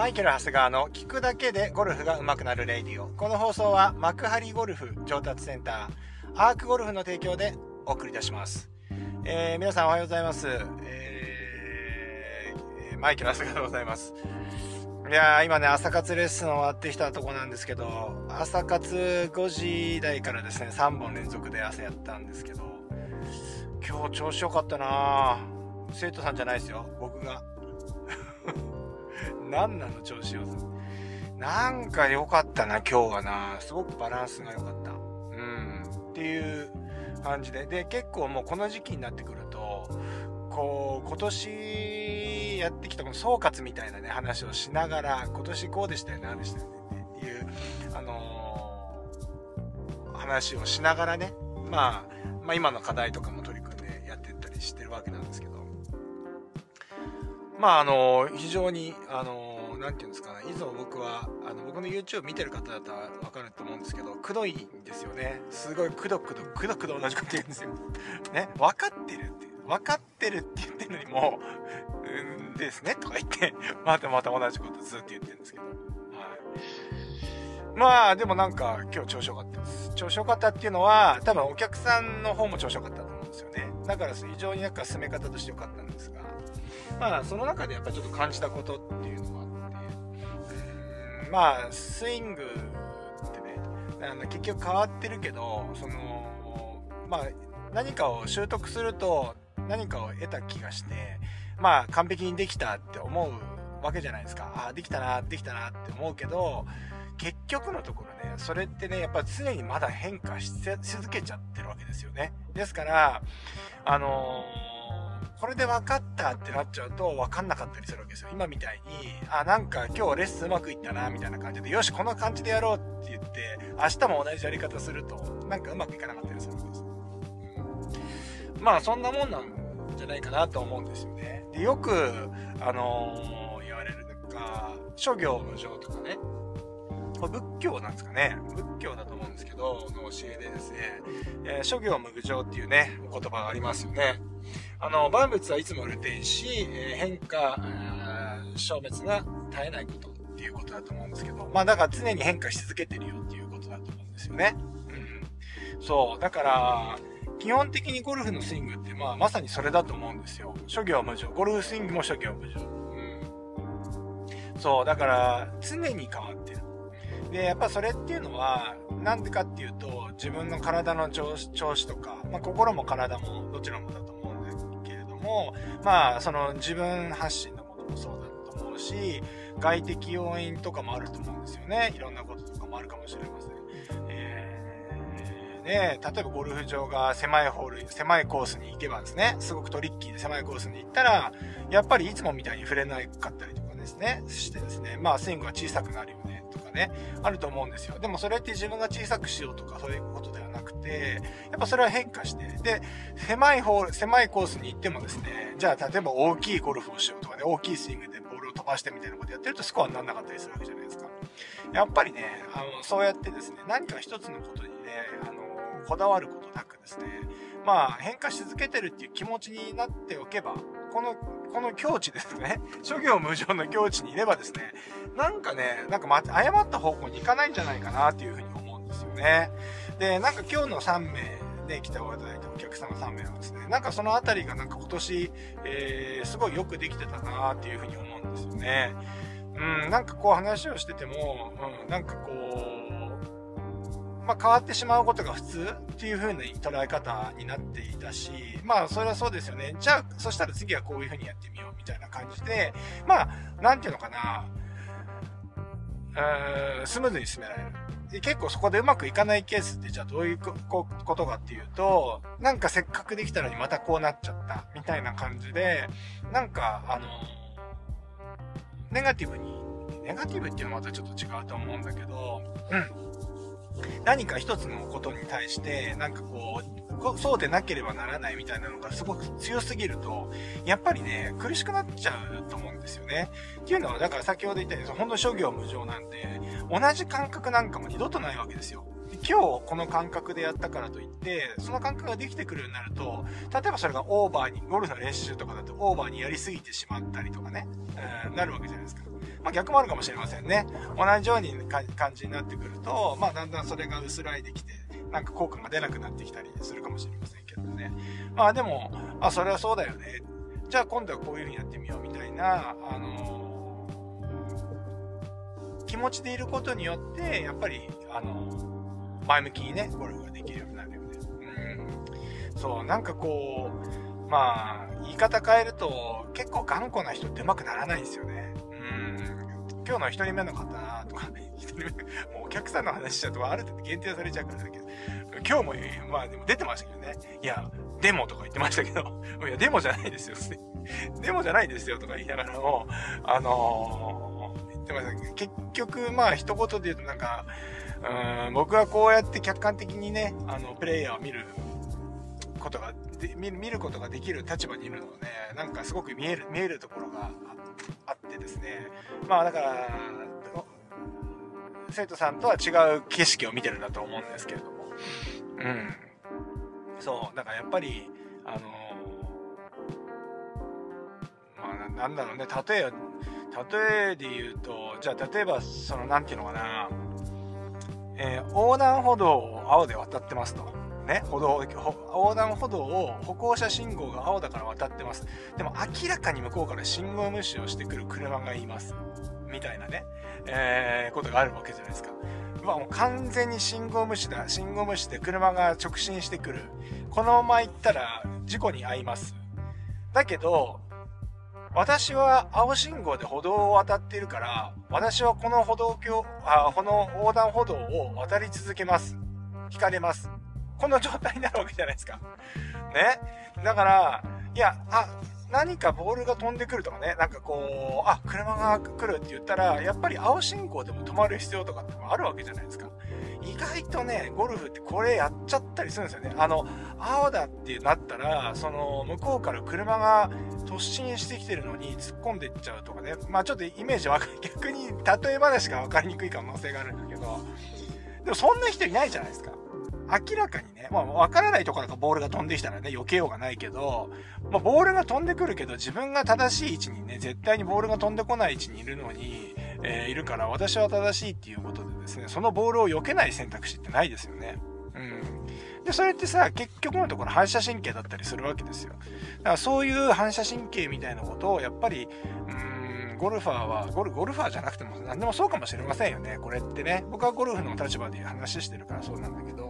マイケル・長谷川の聞くだけでゴルフが上手くなるレイディオ。この放送は幕張ゴルフ上達センター、アークゴルフの提供でお送りいたします。えー、皆さんおはようございます。えー、マイケル・長谷川でございます。いやー、今ね、朝活レッスン終わってきたとこなんですけど、朝活5時台からですね、3本連続で朝やったんですけど、今日調子良かったな生徒さんじゃないですよ、僕が。何なの調子よさ。なんか良かったな、今日はな。すごくバランスが良かった。うん。っていう感じで。で、結構もうこの時期になってくると、こう、今年やってきたこの総括みたいなね、話をしながら、今年こうでしたよね、ああでしたよねっていう、あのー、話をしながらね、まあ、まあ今の課題とかも取り組んでやってったりしてるわけなんですけど、まああの、非常に、あの、なんていうんですかね、いつも僕は、あの、僕の YouTube 見てる方だったらわかると思うんですけど、くどいんですよね。すごいくどくど、くどくど同じこと言うんですよ。ね、分かってるって、分かってるって言ってるのにもう、うんですね、とか言って、またまた同じことずっと言ってるんですけど。はい。まあ、でもなんか今日調子良かったです。調子良かったっていうのは、多分お客さんの方も調子良かったと思うんですよね。だから非常になんか進め方として良かったん、まあ、その中でやっぱりちょっと感じたことっていうのがあって、うん、まあ、スイングってね、あの結局変わってるけど、その、まあ、何かを習得すると何かを得た気がして、まあ、完璧にできたって思うわけじゃないですか。ああ、できたな、できたなって思うけど、結局のところね、それってね、やっぱ常にまだ変化し続けちゃってるわけですよね。ですから、あのーこれで分かったってなっちゃうと分かんなかったりするわけですよ。今みたいに、あ、なんか今日レッスンうまくいったな、みたいな感じで、よし、この感じでやろうって言って、明日も同じやり方すると、なんかうまくいかなかったりするわけです。うん、まあ、そんなもんなんじゃないかなと思うんですよね。で、よく、あのー、言われるのが、諸行無常とかね、これ仏教なんですかね。仏教だと思うんですけど、の教えでですね、えー、諸行無常っていうね、お言葉がありますよね。あの、万物はいつも流転し、え変化、消滅が絶えないことっていうことだと思うんですけど、まあだから常に変化し続けてるよっていうことだと思うんですよね。うん。そう。だから、基本的にゴルフのスイングって、まあまさにそれだと思うんですよ。諸行無常。ゴルフスイングも諸行無常。うん。そう。だから、常に変わってる。で、やっぱそれっていうのは、なんでかっていうと、自分の体の調子とか、まあ心も体もどちらもだとも、まあ、その自分発信のものもそうだと思うし、外的要因とかもあると思うんですよね。いろんなこととかもあるかもしれません。えー、ね、例えばゴルフ場が狭いホール、狭いコースに行けばですね、すごくトリッキーで狭いコースに行ったら、やっぱりいつもみたいに触れなかったりとかですね、してですね、まあスイングが小さくなるよね、とかね、あると思うんですよ。でもそれって自分が小さくしようとかそういうことではなくて、やっぱそれは変化して、で、狭いホール、狭いコースに行ってもですね、じゃあ例えば大きいゴルフをしようとかね、大きいスイングでボールを飛ばしてみたいなことやってるとスコアにならなかったりするわけじゃないですか。やっぱりね、あの、そうやってですね、何か一つのことにね、あの、こだわることなくですね、まあ変化し続けてるっていう気持ちになっておけば、この、この境地ですね、諸行無常の境地にいればですね、なんかね、なんか、誤った方向に行かないんじゃないかなっていうふうに思うんですよね。で、なんか今日の3名で来ていただいたお客様3名はですね、なんかそのあたりがなんか今年、えー、すごいよくできてたなっていうふうに思うんですよね。うん、なんかこう話をしてても、うん、なんかこう、まあ、変わってしまうことが普通っていう風な捉え方になっていたし、まあ、それはそうですよね。じゃあ、そしたら次はこういう風にやってみようみたいな感じで、まあ、なんていうのかな、うースムーズに進められる。結構そこでうまくいかないケースってじゃあどういうことかっていうと、なんかせっかくできたのにまたこうなっちゃったみたいな感じで、なんかあの、ネガティブに、ネガティブっていうのはまたちょっと違うと思うんだけど、うん。何か一つのことに対して、なんかこう、そうでなければならないみたいなのがすごく強すぎると、やっぱりね、苦しくなっちゃうと思うんですよね。っていうのは、だから先ほど言ったように、本当諸行無常なんで、同じ感覚なんかも二度とないわけですよ。今日この感覚でやったからといって、その感覚ができてくるようになると、例えばそれがオーバーに、ゴルフの練習とかだとオーバーにやりすぎてしまったりとかね、うん、なるわけじゃないですか。まあ逆もあるかもしれませんね。同じように感じになってくると、まあだんだんそれが薄らいできて、なんか効果が出なくなってきたりするかもしれませんけどね。まあでも、あ、それはそうだよね。じゃあ今度はこういう風にやってみようみたいな、あのー、気持ちでいることによって、やっぱり、あのー、前向きにね、ゴルフができるようになるよね。うん。そう、なんかこう、まあ、言い方変えると、結構頑固な人ってうまくならないんですよね。今日の1人目の方とか、1人目、もうお客さんの話しちゃうとある程度限定されちゃうからだけど、今日も、まあでも出てましたけどね。いや、デモとか言ってましたけど、いや、デモじゃないですよ。デモじゃないですよとか言いながらも、あのー、言ってましたけど結局、まあ一言で言うとなんか、うん、僕はこうやって客観的にね、あの、プレイヤーを見ることが見ることができる立場にいるので、なんかすごく見える、見えるところがあ。まあだから、生徒さんとは違う景色を見てるんだと思うんですけれども。うん。そう、だからやっぱり、あのまあ、なんだろうね、例え、例えで言うと、じゃあ例えば、その、なんていうのかな、えー、横断歩道を青で渡ってますと。ね、歩道、横断歩道を歩行者信号が青だから渡ってます。でも明らかに向こうから信号無視をしてくる車がいます。みたいなね、えー、ことがあるわけじゃないですか。まあ、もう完全に信号無視だ。信号無視で車が直進してくる。このまま行ったら事故に遭います。だけど、私は青信号で歩道を渡っているから、私はこの歩道橋、あ、この横断歩道を渡り続けます。引かれます。この状態になるわけじゃないですか。ね？だから、いや、あ、何かボールが飛んでくるとかね、なんかこう、あ、車が来るって言ったら、やっぱり青信号でも止まる必要とかってもあるわけじゃないですか。意外とね、ゴルフってこれやっちゃったりするんですよね。あの、青だってなったら、その、向こうから車が突進してきてるのに突っ込んでいっちゃうとかね。まあちょっとイメージわかる。逆に例え話が分かりにくい可能性があるんだけど、でもそんな人いないじゃないですか。明らかにね、まあ、わからないところからボールが飛んできたらね、避けようがないけど、まあ、ボールが飛んでくるけど、自分が正しい位置にね、絶対にボールが飛んでこない位置にいるのに、えー、いるから、私は正しいっていうことでですね、そのボールを避けない選択肢ってないですよね。うん。で、それってさ、結局のところ反射神経だったりするわけですよ。だからそういう反射神経みたいなことを、やっぱり、うん、ゴルファーは、ゴルゴルファーじゃなくても何でもそうかもしれませんよね。これってね。僕はゴルフの立場で話してるからそうなんだけど、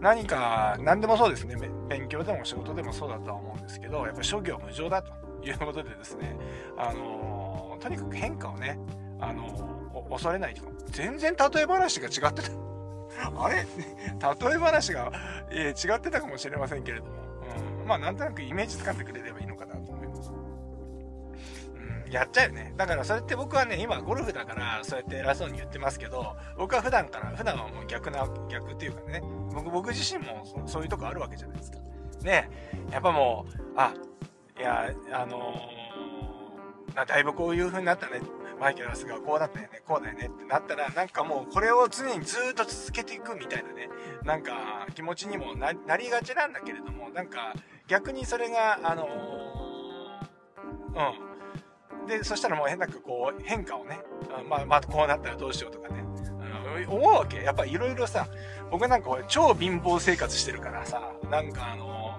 何か、何でもそうですね、勉強でも仕事でもそうだとは思うんですけど、やっぱ諸行無常だということでですね、あの、とにかく変化をね、あの、恐れないと、全然例え話が違ってた。あれ？例え話が、えー、違ってたかもしれませんけれども、うん、まあなんとなくイメージつかんでくれればいいの。やっちゃうよね。だからそれって僕はね、今ゴルフだからそうやって偉そうに言ってますけど、僕は普段から、普段はもう逆な、逆っていうかね、僕僕自身もそういうとこあるわけじゃないですか。ね、やっぱもう、あ、いや、あのー、だいぶこういう風になったね。マイケル・ラスがこうだったよね、こうだよねってなったら、なんかもうこれを常にずっと続けていくみたいなね、なんか気持ちにもなりがちなんだけれども、なんか逆にそれが、あのー、うん、で、そしたらもう変なくこう変化をね、まあ、まあ、こうなったらどうしようとかね、うん、思うわけ。やっぱいろいろさ、僕なんか超貧乏生活してるからさ、なんかあの、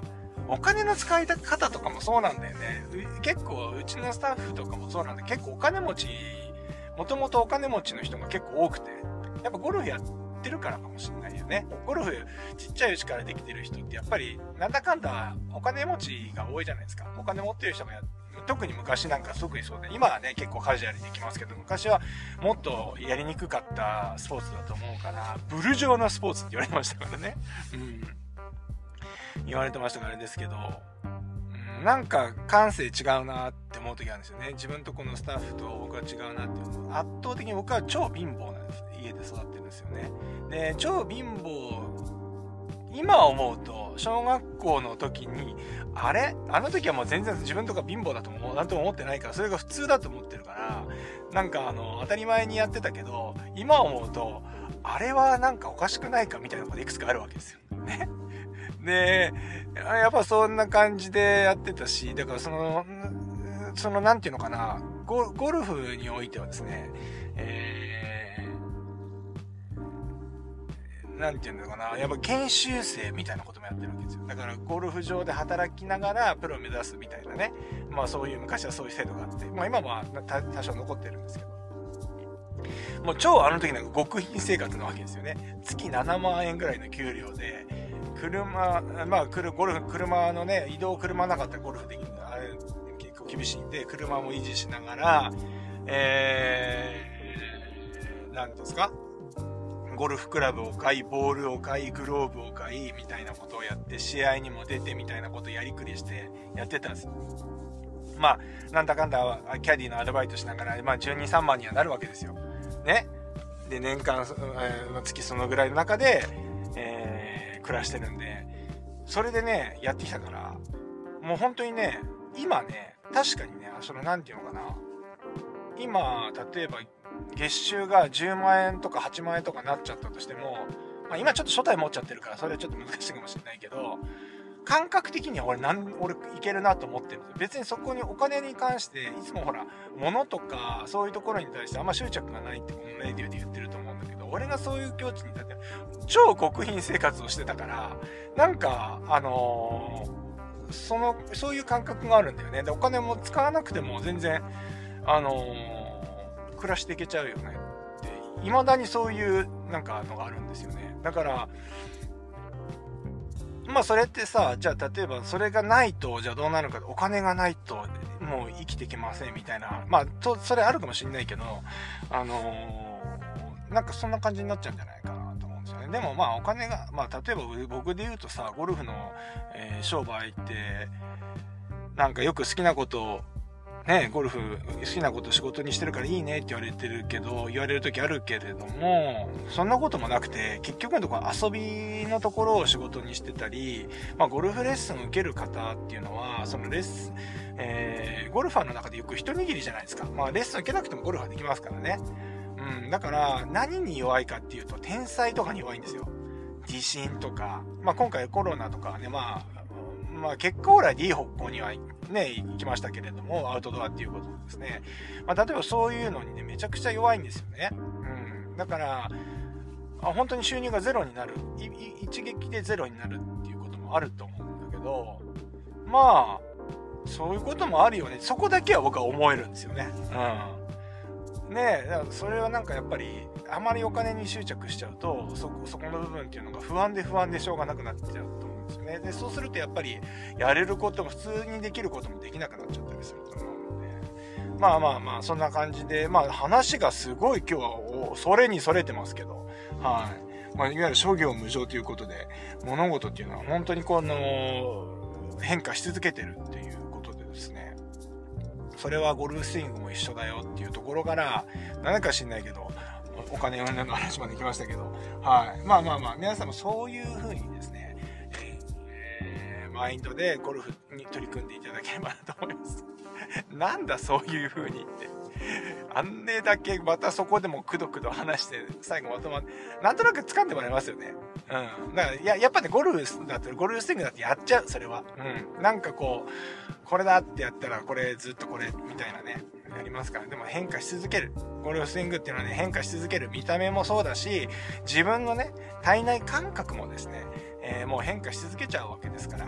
お金の使い方とかもそうなんだよね。結構、うちのスタッフとかもそうなんで、結構お金持ち、もともとお金持ちの人が結構多くて、やっぱゴルフやってるからかもしれないよね。ゴルフちっちゃいうちからできてる人ってやっぱりなんだかんだお金持ちが多いじゃないですか。お金持ってる人がや特に昔なんか特にそうで、今はね、結構カジュアルにできますけど、昔はもっとやりにくかったスポーツだと思うから、ブル状のスポーツって言われましたからね。うん。言われてましたからあれですけど、うん、なんか感性違うなって思う時あるんですよね。自分とこのスタッフと僕は違うなっていうのは圧倒的に僕は超貧乏なんです。家で育ってるんですよね。で、超貧乏、今思うと、小学校の時に、あれ？あの時はもう全然自分とか貧乏だとも、なんとも思ってないから、それが普通だと思ってるから、なんかあの、当たり前にやってたけど、今思うと、あれはなんかおかしくないかみたいなこといくつかあるわけですよ。ね。で、やっぱそんな感じでやってたし、だからその、その、なんていうのかな、ゴゴルフにおいてはですね、えー、なんていうのかな、やっぱ研修生みたいなこともやってるわけですよ。だからゴルフ場で働きながらプロを目指すみたいなね、まあそういう昔はそういう制度があって、まあ今は多少残ってるんですけど。もう超あの時なんか極貧生活なわけですよね。月7万円ぐらいの給料で、車、まあ、ゴルフ、車のね、移動車なかったらゴルフできるのあれ、結構厳しいんで、車も維持しながら、えー、なんですか？ゴルフクラブを買い、ボールを買い、グローブを買い、みたいなことをやって、試合にも出てみたいなことをやりくりしてやってたんです。まあ、なんだかんだ、キャディのアルバイトしながら、まあ、12、3万にはなるわけですよ。ね。で、年間、えー、月そのぐらいの中で、えー、暮らしてるんで、それでね、やってきたから、もう本当にね、今ね、確かにね、その、なんていうのかな。今、例えば、月収が10万円とか8万円とかなっちゃったとしても、まあ、今ちょっと初代持っちゃってるから、それはちょっと難しいかもしれないけど、感覚的には俺なん、俺いけるなと思ってるんです。別にそこにお金に関して、いつもほら、物とか、そういうところに対してあんま執着がないってこのレディオで言ってると思うんだけど、俺がそういう境地に立って、超極貧生活をしてたから、なんか、あのー、その、そういう感覚があるんだよね。で、お金も使わなくても全然、あのー、暮らしていけちゃうよねって、未だにそういうなんかのがあるんですよね。だから、まあそれってさ、じゃあ例えばそれがないと、じゃあどうなるか、お金がないともう生きていけませんみたいな、まあと、それあるかもしんないけど、あのー、なんかそんな感じになっちゃうんじゃないかなと思うんですよね。でもまあお金が、まあ例えば僕で言うとさ、ゴルフの、えー、商売って、なんかよく好きなことをね、ゴルフ好きなこと仕事にしてるからいいねって言われてるけど、言われる時あるけれども、そんなこともなくて、結局のところ遊びのところを仕事にしてたり、まあゴルフレッスン受ける方っていうのは、そのレッスン、えー、ゴルファーの中でよく一握りじゃないですか。まあレッスン受けなくてもゴルフはできますからね。うん、だから何に弱いかっていうと、天才とかに弱いんですよ。地震とか、まあ今回コロナとかね、まあ、まあ結果オーライでいい方向にはね、行きましたけれども、アウトドアっていうことですね。まあ例えばそういうのにね、めちゃくちゃ弱いんですよね。うん。だから、あ本当に収入がゼロになる、一撃でゼロになるっていうこともあると思うんだけど、まあ、そういうこともあるよね。そこだけは僕は思えるんですよね。うん。ねえ、それはなんかやっぱり、あまりお金に執着しちゃうと、そ、そこの部分っていうのが不安で不安でしょうがなくなっちゃうとですよね。で、そうするとやっぱり、やれることも、普通にできることもできなくなっちゃったりすると思うので、まあまあまあ、そんな感じで、まあ話がすごい今日は、それにそれてますけど、はい。まあ、いわゆる諸行無常ということで、物事っていうのは本当にこの、変化し続けてるっていうことでですね、それはゴルフスイングも一緒だよっていうところから、何か知んないけど、お金運の話まで来ましたけど、はい。まあまあまあ、皆さんもそういう風にですね、マインドでゴルフに取り組んでいただければなと思います。なんだそういう風にって。あんねだけまたそこでもくどくど話して最後まとまって、なんとなく掴んでもらえますよね。うん。だからや、やっぱね、ゴルフだったら、ゴルフスイングだってやっちゃう、それは。うん。なんかこう、これだってやったら、これずっとこれ、みたいなね、やりますから、でも変化し続ける。ゴルフスイングっていうのはね、変化し続ける。見た目もそうだし、自分のね、体内感覚もですね、えー、もう変化し続けちゃうわけですから、う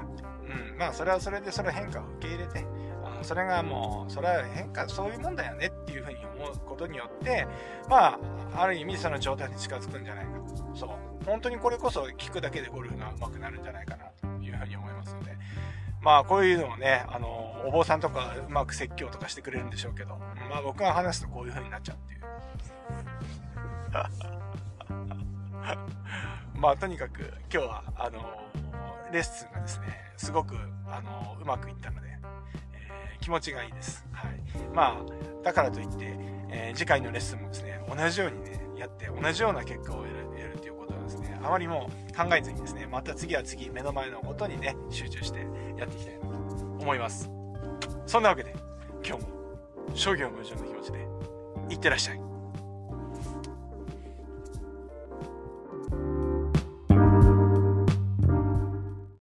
ん、まあそれはそれでその変化を受け入れて、あそれがもう、それは変化、そういうもんだよねっていうふうに思うことによって、まあ、ある意味その状態に近づくんじゃないかと。そう。本当にこれこそ聞くだけでゴルフが上手くなるんじゃないかなというふうに思いますので、まあこういうのをね、あの、お坊さんとかうまく説教とかしてくれるんでしょうけど、まあ僕が話すとこういう風になっちゃうっていう。まあとにかく今日はあのレッスンがですねすごくあのうまくいったので、えー、気持ちがいいです、はい、まあだからといって、えー、次回のレッスンもですね同じようにねやって同じような結果を得る得るということはですねあまりもう考えずにですねまた次は次目の前のことにね集中してやっていきたいなと思います。そんなわけで今日も商業無常の気持ちでいってらっしゃい。